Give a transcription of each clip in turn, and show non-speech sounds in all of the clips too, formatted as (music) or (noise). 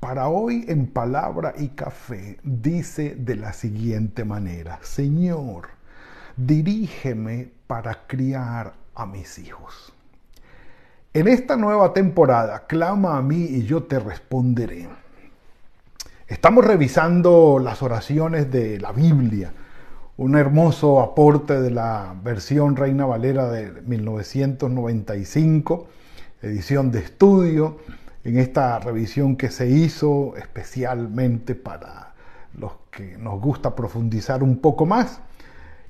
para hoy en palabra y café dice de la siguiente manera, Señor, dirígeme para criar a mis hijos. En esta nueva temporada, clama a mí y yo te responderé. Estamos revisando las oraciones de la Biblia, un hermoso aporte de la versión Reina Valera de 1995, edición de estudio en esta revisión que se hizo especialmente para los que nos gusta profundizar un poco más.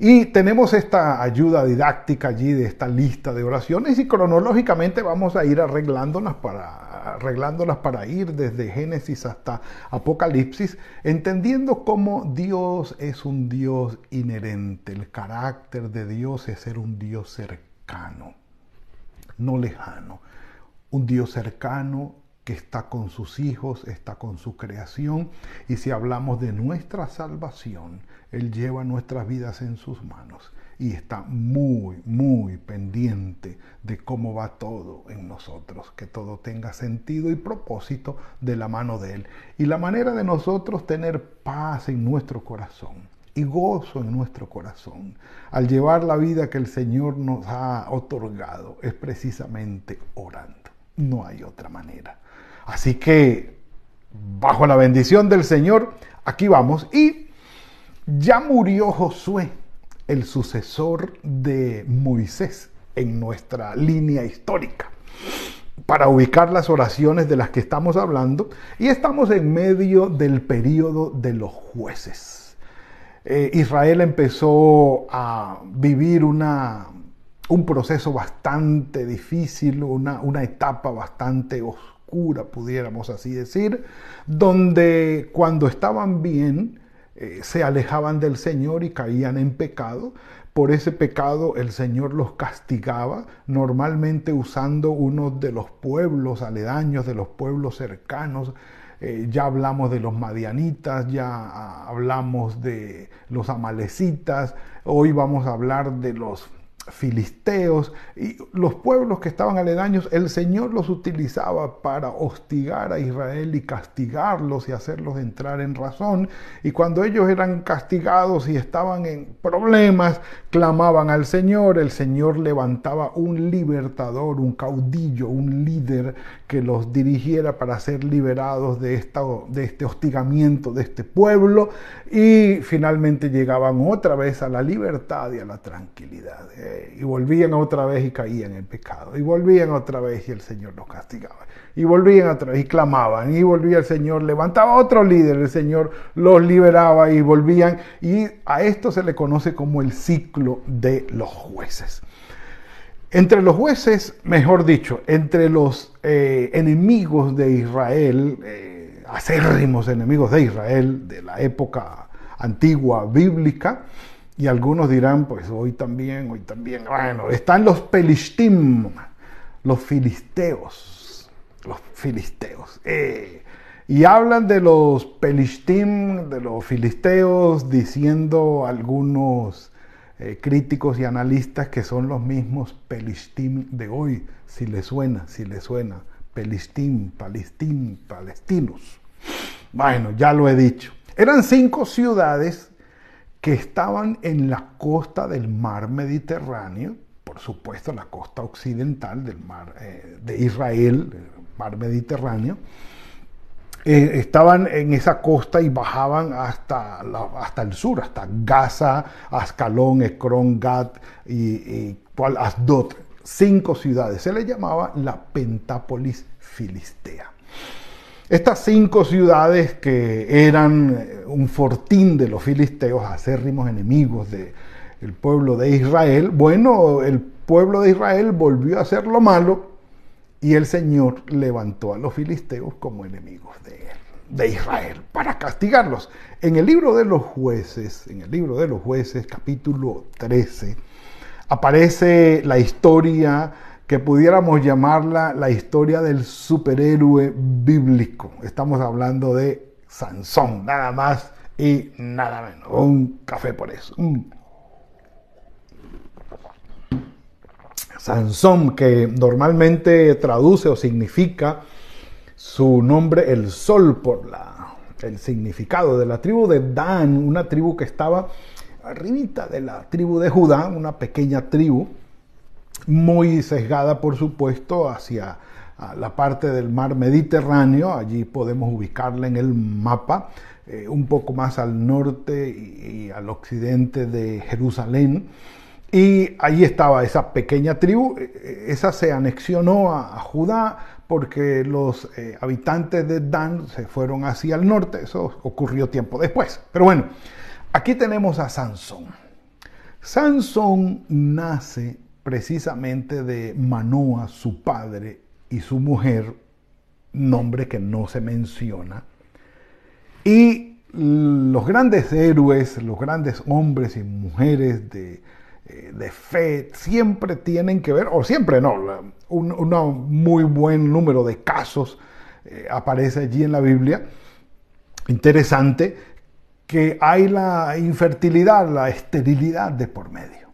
Y tenemos esta ayuda didáctica allí de esta lista de oraciones y cronológicamente vamos a ir arreglándolas para, arreglándolas para ir desde Génesis hasta Apocalipsis, entendiendo cómo Dios es un Dios inherente. El carácter de Dios es ser un Dios cercano, no lejano. Un Dios cercano que está con sus hijos, está con su creación. Y si hablamos de nuestra salvación, Él lleva nuestras vidas en sus manos y está muy, muy pendiente de cómo va todo en nosotros, que todo tenga sentido y propósito de la mano de Él. Y la manera de nosotros tener paz en nuestro corazón y gozo en nuestro corazón al llevar la vida que el Señor nos ha otorgado es precisamente orando. No hay otra manera. Así que, bajo la bendición del Señor, aquí vamos. Y ya murió Josué, el sucesor de Moisés en nuestra línea histórica para ubicar las oraciones de las que estamos hablando y estamos en medio del periodo de los jueces. Eh, Israel empezó a vivir una, un proceso bastante difícil, una, una etapa bastante oscura pudiéramos así decir, donde cuando estaban bien eh, se alejaban del Señor y caían en pecado. Por ese pecado el Señor los castigaba, normalmente usando uno de los pueblos aledaños, de los pueblos cercanos. Eh, ya hablamos de los madianitas, ya hablamos de los amalecitas, hoy vamos a hablar de los filisteos y los pueblos que estaban aledaños, el Señor los utilizaba para hostigar a Israel y castigarlos y hacerlos entrar en razón. Y cuando ellos eran castigados y estaban en problemas, clamaban al Señor, el Señor levantaba un libertador, un caudillo, un líder que los dirigiera para ser liberados de, esta, de este hostigamiento de este pueblo y finalmente llegaban otra vez a la libertad y a la tranquilidad. Y volvían otra vez y caían en pecado. Y volvían otra vez y el Señor los castigaba. Y volvían otra vez y clamaban. Y volvía el Señor, levantaba otro líder, el Señor los liberaba y volvían. Y a esto se le conoce como el ciclo de los jueces. Entre los jueces, mejor dicho, entre los eh, enemigos de Israel, eh, acérrimos enemigos de Israel de la época antigua bíblica, y algunos dirán, pues hoy también, hoy también, bueno, están los pelistim, los filisteos, los filisteos. Eh, y hablan de los pelistim, de los filisteos, diciendo algunos eh, críticos y analistas que son los mismos Pelistín de hoy, si le suena, si le suena, Pelistín, Palestín, palestinos. Bueno, ya lo he dicho. Eran cinco ciudades que estaban en la costa del mar Mediterráneo, por supuesto la costa occidental del mar eh, de Israel, el mar Mediterráneo, eh, estaban en esa costa y bajaban hasta, hasta el sur, hasta Gaza, Ascalón, Ekron, Gat y, y Asdod, cinco ciudades. Se le llamaba la Pentápolis Filistea. Estas cinco ciudades que eran eh, un fortín de los filisteos, acérrimos enemigos del pueblo de Israel, bueno, el pueblo de Israel volvió a hacer lo malo y el Señor levantó a los filisteos como enemigos de él. de Israel, para castigarlos. En el libro de los jueces, en el libro de los jueces, capítulo 13, aparece la historia que pudiéramos llamarla la historia del superhéroe bíblico. Estamos hablando de Sansón, nada más y nada menos. Un café por eso. Sansón, que normalmente traduce o significa su nombre el sol por la, el significado de la tribu de Dan, una tribu que estaba arribita de la tribu de Judá, una pequeña tribu, muy sesgada por supuesto hacia la parte del mar Mediterráneo, allí podemos ubicarla en el mapa, eh, un poco más al norte y, al occidente de Jerusalén. Y allí estaba esa pequeña tribu, eh, eh, esa se anexionó a, Judá porque los habitantes de Dan se fueron hacia el norte, eso ocurrió tiempo después. Pero bueno, aquí tenemos a Sansón. Sansón nace precisamente de Manoa, su padre, y su mujer, nombre que no se menciona. Y los grandes héroes, los grandes hombres y mujeres de, eh, fe, siempre tienen que ver, o siempre no, un, muy buen número de casos eh, aparece allí en la Biblia. Interesante que hay la infertilidad, la esterilidad de por medio.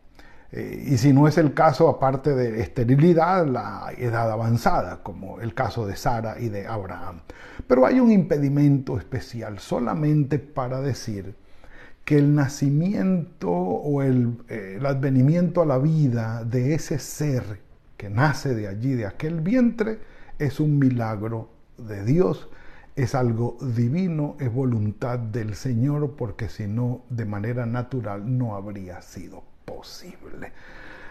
Eh, y si no es el caso, aparte de esterilidad, la edad avanzada, como el caso de Sara y de Abraham. Pero hay un impedimento especial solamente para decir que el nacimiento o eh, el advenimiento a la vida de ese ser que nace de allí, de aquel vientre, es un milagro de Dios, es algo divino, es voluntad del Señor, porque si no, de manera natural no habría sido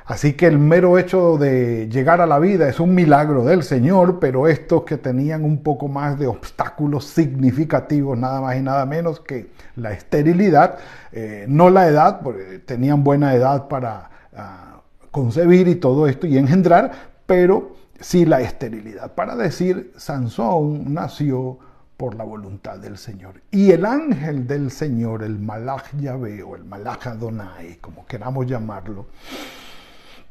Así que el mero hecho de llegar a la vida es un milagro del Señor, pero estos que tenían un poco más de obstáculos significativos, nada más y nada menos que la esterilidad, eh, no la edad, porque tenían buena edad para ah, concebir y todo esto y engendrar, pero sí la esterilidad. Para decir, Sansón nació por la voluntad del Señor. Y el ángel del Señor, el Malach Yahvé o el Malach Adonai, como queramos llamarlo,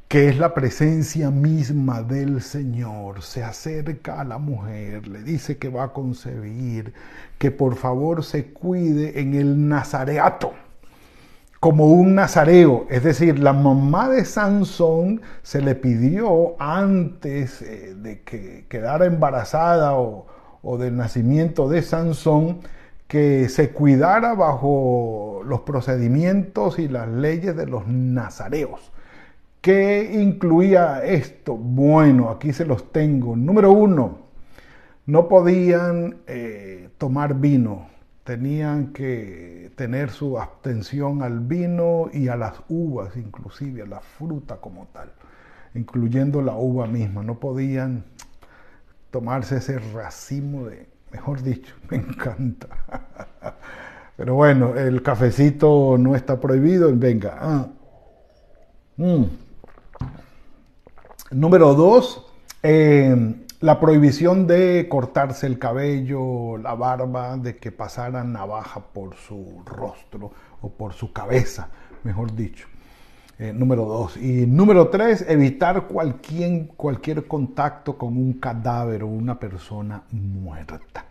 que es la presencia misma del Señor, se acerca a la mujer, le dice que va a concebir, que por favor se cuide en el nazareato, como un nazareo, es decir, la mamá de Sansón se le pidió antes eh, de que quedara embarazada o, o del nacimiento de Sansón que se cuidara bajo los procedimientos y las leyes de los nazareos. ¿Qué incluía esto? Bueno, aquí se los tengo. Número uno, no podían eh, tomar vino, tenían que tener su abstención al vino y a las uvas, inclusive a la fruta como tal, incluyendo la uva misma. No podían tomarse ese racimo de, mejor dicho, (laughs) me encanta. Pero bueno, el cafecito no está prohibido, venga. Ah. Mm. Número dos, eh, la prohibición de cortarse el cabello, la barba, de que pasara navaja por su rostro o por su cabeza, mejor dicho. Eh, número dos. Y número tres, evitar cualquier, cualquier contacto con un cadáver o una persona muerta.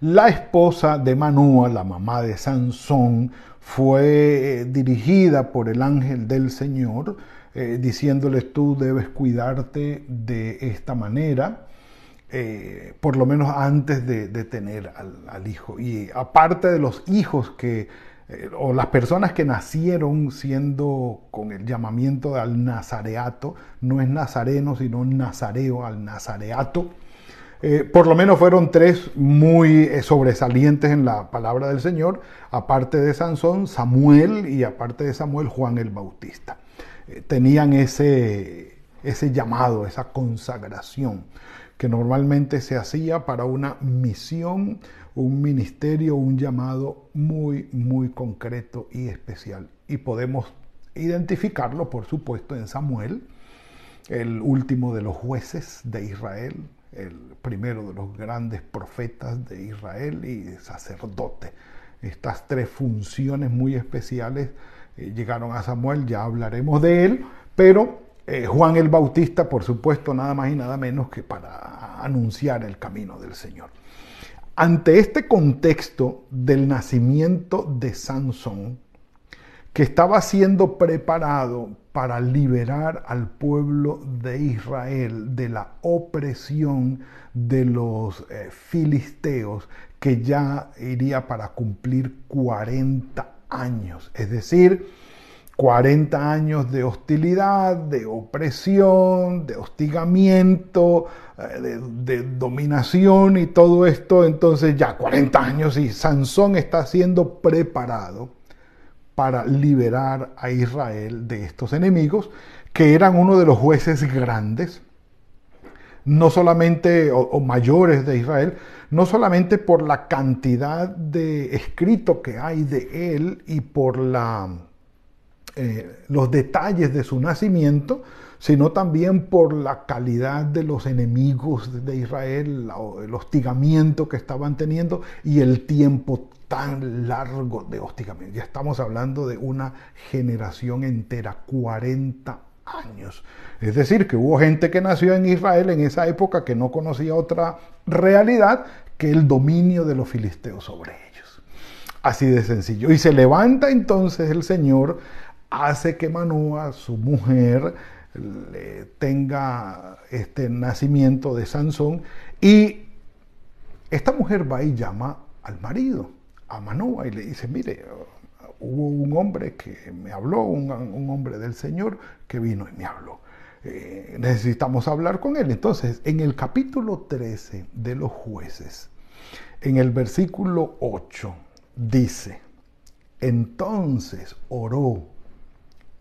La esposa de Manúa, la mamá de Sansón, fue eh, dirigida por el ángel del Señor, eh, diciéndoles tú debes cuidarte de esta manera, por lo menos antes de, tener al, hijo. Y aparte de los hijos que eh, o las personas que nacieron siendo con el llamamiento al nazareato, no es nazareno, sino nazareo al nazareato. Eh, por lo menos fueron tres muy eh, sobresalientes en la palabra del Señor, aparte de Sansón, Samuel y aparte de Samuel, Juan el Bautista. tenían ese, ese llamado, esa consagración que normalmente se hacía para una misión un ministerio, un llamado muy, muy concreto y especial. Y podemos identificarlo, por supuesto, en Samuel, el último de los jueces de Israel, el primero de los grandes profetas de Israel y sacerdote. Estas tres funciones muy especiales eh, llegaron a Samuel, ya hablaremos de él, pero eh, Juan el Bautista, por supuesto, nada más y nada menos que para anunciar el camino del Señor. Ante este contexto del nacimiento de Sansón, que estaba siendo preparado para liberar al pueblo de Israel de la opresión de los eh, filisteos, que ya iría para cumplir 40 años. Es decir, 40 años de hostilidad, de opresión, de hostigamiento, eh, de, de, dominación y todo esto. Entonces ya 40 años y Sansón está siendo preparado para liberar a Israel de estos enemigos, que eran uno de los jueces grandes, no solamente, o, mayores de Israel, no solamente por la cantidad de escrito que hay de él y por la, eh, los detalles de su nacimiento, sino también por la calidad de los enemigos de Israel, el hostigamiento que estaban teniendo y el tiempo tan largo de hostigamiento. Ya estamos hablando de una generación entera, 40 años. Es decir, que hubo gente que nació en Israel en esa época que no conocía otra realidad que el dominio de los filisteos sobre ellos. Así de sencillo. Y se levanta entonces el Señor, hace que Manoa, su mujer, tenga este nacimiento de Sansón y esta mujer va y llama al marido a Manoa y le dice, mire, hubo un hombre que me habló, un, hombre del Señor que vino y me habló. Eh, necesitamos hablar con él. Entonces, en el capítulo 13 de los jueces, en el versículo 8, dice, entonces oró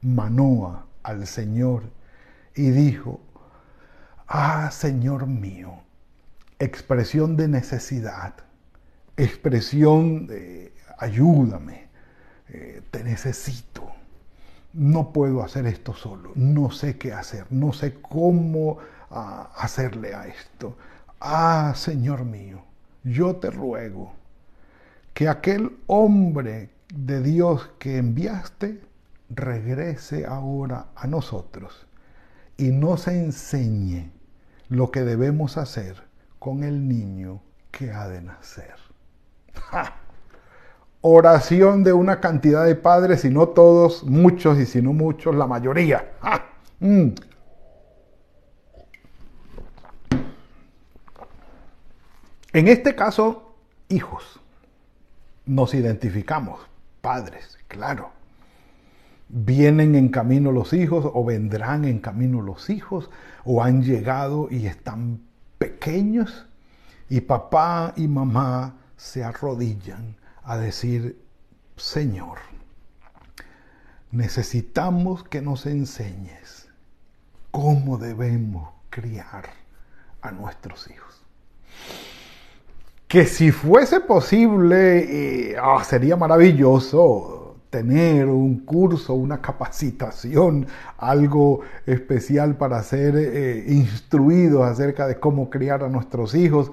Manoa al Señor y dijo, ah, Señor mío, expresión de necesidad expresión de ayúdame, eh, te necesito, no puedo hacer esto solo, no sé qué hacer, no sé cómo ah, hacerle a esto. Ah, Señor mío, yo te ruego que aquel hombre de Dios que enviaste regrese ahora a nosotros y nos enseñe lo que debemos hacer con el niño que ha de nacer. Oración de una cantidad de padres, si no todos, muchos y si no muchos, la mayoría. Mm. En este caso, hijos. Nos identificamos, padres, claro. Vienen en camino los hijos o vendrán en camino los hijos o han llegado y están pequeños y papá y mamá se arrodillan a decir, Señor, necesitamos que nos enseñes cómo debemos criar a nuestros hijos. Que si fuese posible, eh, ah, sería maravilloso tener un curso, una capacitación, algo especial para ser eh, instruidos acerca de cómo criar a nuestros hijos,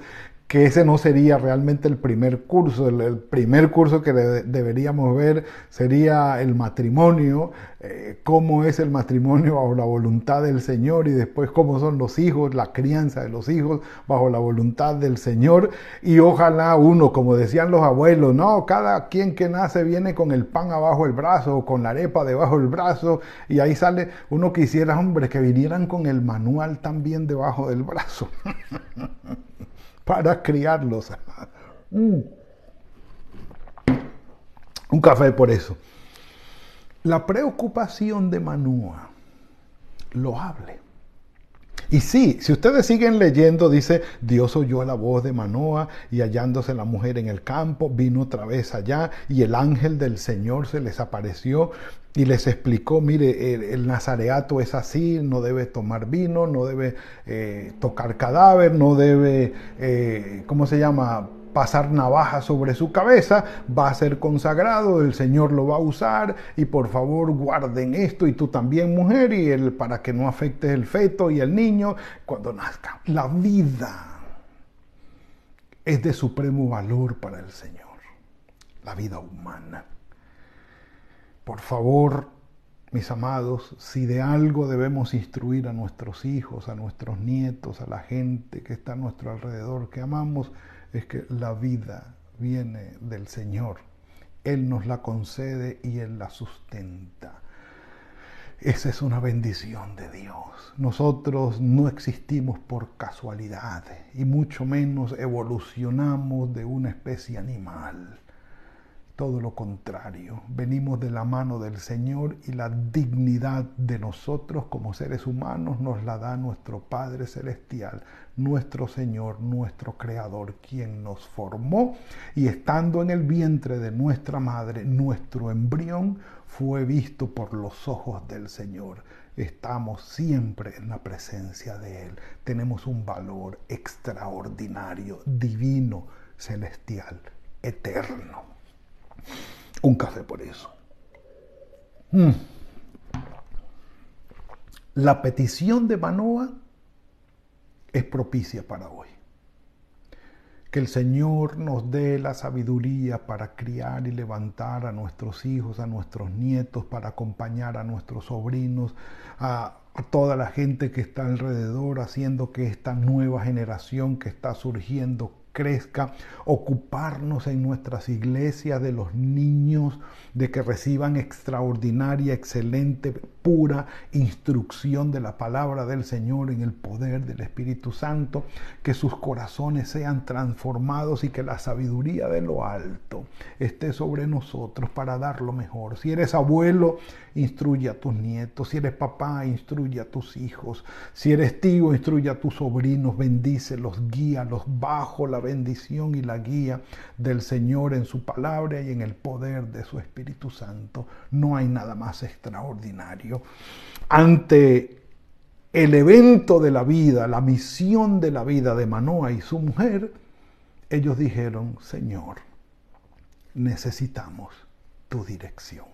que ese no sería realmente el primer curso. El, primer curso que deberíamos ver sería el matrimonio, eh, cómo es el matrimonio bajo la voluntad del Señor y después cómo son los hijos, la crianza de los hijos bajo la voluntad del Señor. Y ojalá uno, como decían los abuelos, no, cada quien que nace viene con el pan abajo el brazo o con la arepa debajo del brazo y ahí sale uno quisiera, hombre, que vinieran con el manual también debajo del brazo. (laughs) para criarlos. Mm. Un café por eso. La preocupación de Manúa, lo hable. Y sí, si ustedes siguen leyendo, dice, Dios oyó la voz de Manoa y hallándose la mujer en el campo, vino otra vez allá y el ángel del Señor se les apareció y les explicó, mire, el, nazareato es así, no debe tomar vino, no debe eh, tocar cadáver, no debe, eh, ¿cómo se llama? Pasar navaja sobre su cabeza, va a ser consagrado, el Señor lo va a usar y por favor guarden esto y tú también mujer y el, para que no afecte el feto y el niño cuando nazca. La vida es de supremo valor para el Señor, la vida humana. Por favor, mis amados, si de algo debemos instruir a nuestros hijos, a nuestros nietos, a la gente que está a nuestro alrededor, que amamos, es que la vida viene del Señor. Él nos la concede y Él la sustenta. Esa es una bendición de Dios. Nosotros no existimos por casualidad y mucho menos evolucionamos de una especie animal. Todo lo contrario, venimos de la mano del Señor y la dignidad de nosotros como seres humanos nos la da nuestro Padre Celestial, nuestro Señor, nuestro Creador, quien nos formó y estando en el vientre de nuestra madre, nuestro embrión fue visto por los ojos del Señor. Estamos siempre en la presencia de Él. Tenemos un valor extraordinario, divino, celestial, eterno. Un café por eso. Mm. La petición de Manoa es propicia para hoy. Que el Señor nos dé la sabiduría para criar y levantar a nuestros hijos, a nuestros nietos, para acompañar a nuestros sobrinos, a, a, toda la gente que está alrededor, haciendo que esta nueva generación que está surgiendo crezca, ocuparnos en nuestras iglesias de los niños, de que reciban extraordinaria, excelente, pura instrucción de la palabra del Señor en el poder del Espíritu Santo, que sus corazones sean transformados y que la sabiduría de lo alto esté sobre nosotros para dar lo mejor. Si eres abuelo, instruye a tus nietos. Si eres papá, instruye a tus hijos. Si eres tío, instruye a tus sobrinos, bendícelos, guíalos bajo la bendición y la guía del Señor en su palabra y en el poder de su Espíritu Santo. No hay nada más extraordinario. Ante el evento de la vida, la misión de la vida de Manoa y su mujer, ellos dijeron, Señor, necesitamos tu dirección.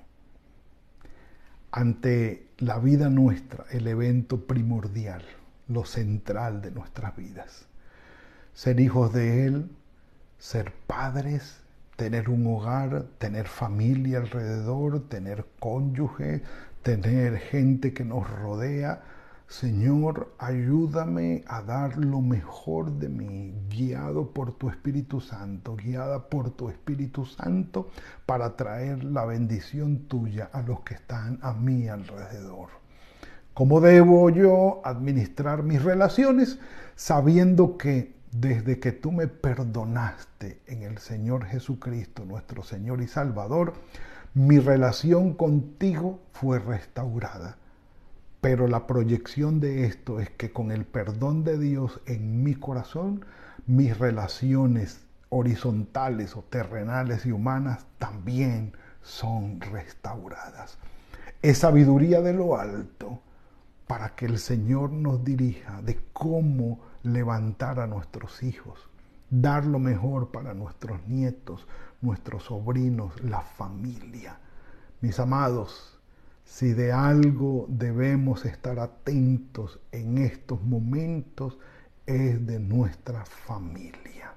Ante la vida nuestra, el evento primordial, lo central de nuestras vidas ser hijos de Él, ser padres, tener un hogar, tener familia alrededor, tener cónyuge, tener gente que nos rodea. Señor, ayúdame a dar lo mejor de mí, guiado por tu Espíritu Santo, guiada por tu Espíritu Santo, para traer la bendición tuya a los que están a mi alrededor. ¿Cómo debo yo administrar mis relaciones sabiendo que desde que tú me perdonaste en el Señor Jesucristo, nuestro Señor y Salvador, mi relación contigo fue restaurada. Pero la proyección de esto es que con el perdón de Dios en mi corazón, mis relaciones horizontales o terrenales y humanas también son restauradas. Es sabiduría de lo alto para que el Señor nos dirija de cómo levantar a nuestros hijos, dar lo mejor para nuestros nietos, nuestros sobrinos, la familia. Mis amados, si de algo debemos estar atentos en estos momentos, es de nuestra familia,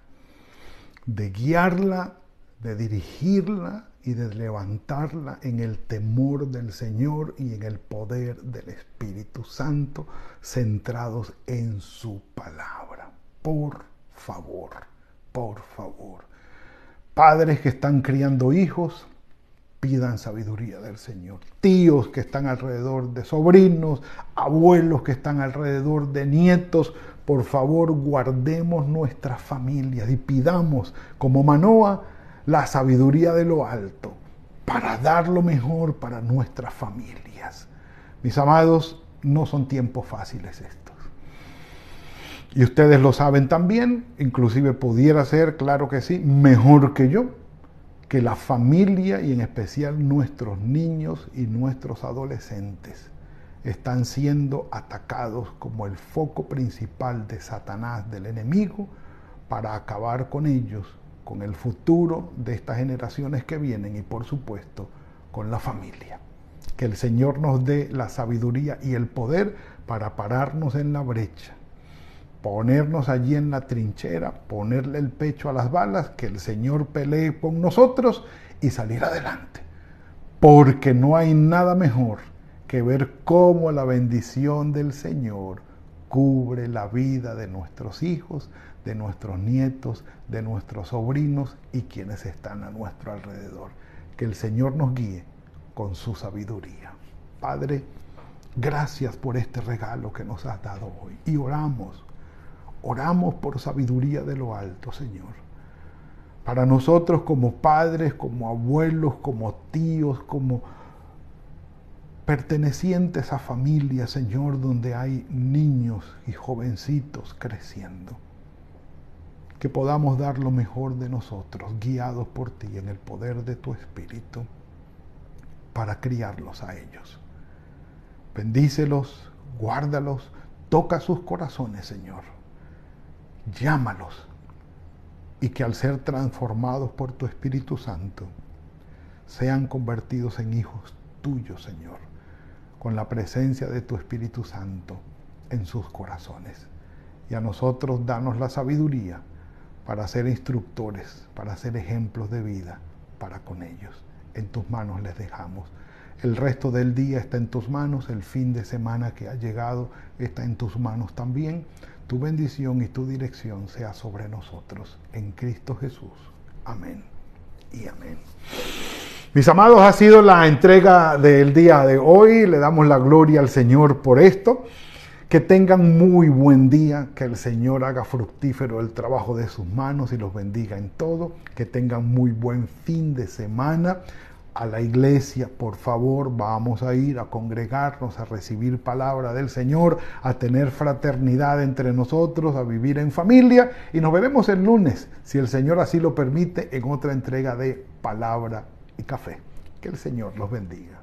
de guiarla, de dirigirla y de levantarla en el temor del Señor y en el poder del Espíritu Santo, centrados en su palabra. Por favor, por favor. Padres que están criando hijos, pidan sabiduría del Señor. Tíos que están alrededor de sobrinos, abuelos que están alrededor de nietos, por favor guardemos nuestras familias y pidamos como Manoa la sabiduría de lo alto para dar lo mejor para nuestras familias. Mis amados, no son tiempos fáciles estos. Y ustedes lo saben también, inclusive pudiera ser, claro que sí, mejor que yo, que la familia y en especial nuestros niños y nuestros adolescentes están siendo atacados como el foco principal de Satanás, del enemigo, para acabar con ellos con el futuro de estas generaciones que vienen y por supuesto con la familia. Que el Señor nos dé la sabiduría y el poder para pararnos en la brecha, ponernos allí en la trinchera, ponerle el pecho a las balas, que el Señor pelee con nosotros y salir adelante. Porque no hay nada mejor que ver cómo la bendición del Señor cubre la vida de nuestros hijos, de nuestros nietos, de nuestros sobrinos y quienes están a nuestro alrededor. Que el Señor nos guíe con su sabiduría. Padre, gracias por este regalo que nos has dado hoy. Y oramos, oramos por sabiduría de lo alto, Señor. Para nosotros como padres, como abuelos, como tíos, como pertenecientes a familias, Señor, donde hay niños y jovencitos creciendo que podamos dar lo mejor de nosotros, guiados por ti en el poder de tu Espíritu, para criarlos a ellos. Bendícelos, guárdalos, toca sus corazones, Señor. Llámalos y que al ser transformados por tu Espíritu Santo, sean convertidos en hijos tuyos, Señor, con la presencia de tu Espíritu Santo en sus corazones. Y a nosotros danos la sabiduría para ser instructores, para ser ejemplos de vida para con ellos. En tus manos les dejamos. El resto del día está en tus manos, el fin de semana que ha llegado está en tus manos también. Tu bendición y tu dirección sea sobre nosotros. En Cristo Jesús. Amén y amén. Mis amados, ha sido la entrega del día de hoy. Le damos la gloria al Señor por esto. Que tengan muy buen día, que el Señor haga fructífero el trabajo de sus manos y los bendiga en todo. Que tengan muy buen fin de semana. A la iglesia, por favor, vamos a ir a congregarnos, a recibir palabra del Señor, a tener fraternidad entre nosotros, a vivir en familia. Y nos veremos el lunes, si el Señor así lo permite, en otra entrega de palabra y café. Que el Señor los bendiga.